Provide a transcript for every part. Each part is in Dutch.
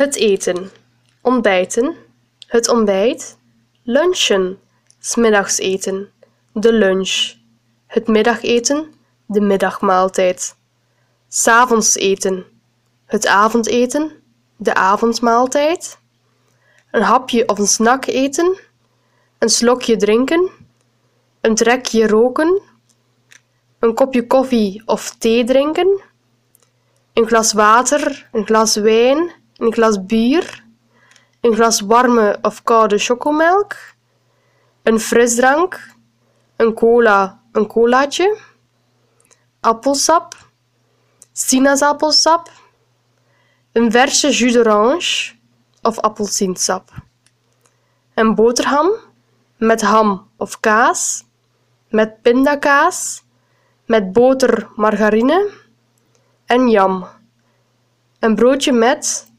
Het eten. Ontbijten. Het ontbijt. Lunchen. 's middags eten. De lunch. Het middageten. De middagmaaltijd. 's avonds eten. Het avondeten. De avondmaaltijd. Een hapje of een snack eten. Een slokje drinken. Een trekje roken. Een kopje koffie of thee drinken. Een glas water, een glas wijn, een glas bier, een glas warme of koude chocomelk, een frisdrank, een cola, een colaatje, appelsap, sinaasappelsap, een verse jus d'orange of appelsiensap, een boterham met ham of kaas, met pindakaas, met boter, margarine en jam. Een broodje met,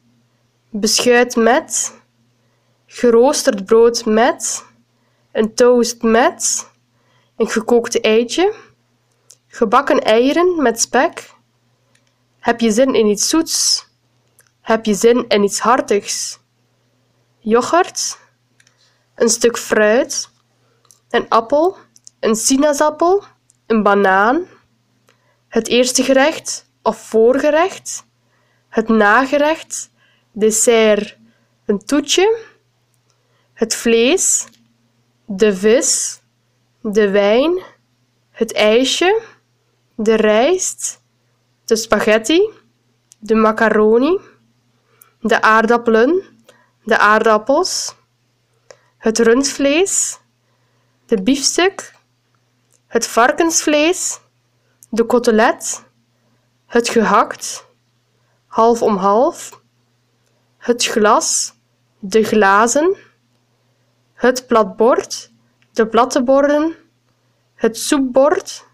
beschuit met, geroosterd brood met, een toast met, een gekookt eitje, gebakken eieren met spek. Heb je zin in iets zoets? Heb je zin in iets hartigs? Yoghurt, een stuk fruit, een appel, een sinaasappel, een banaan, het eerste gerecht of voorgerecht, het nagerecht, dessert, een toetje, het vlees, de vis, de wijn, het ijsje, de rijst, de spaghetti, de macaroni, de aardappelen, de aardappels, het rundvlees, de biefstuk, het varkensvlees, de cotelet, het gehakt, half om half, het glas, de glazen, het platbord, de platte borden, het soepbord,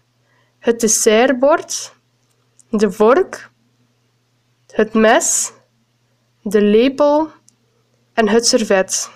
het dessertbord, de vork, het mes, de lepel en het servet.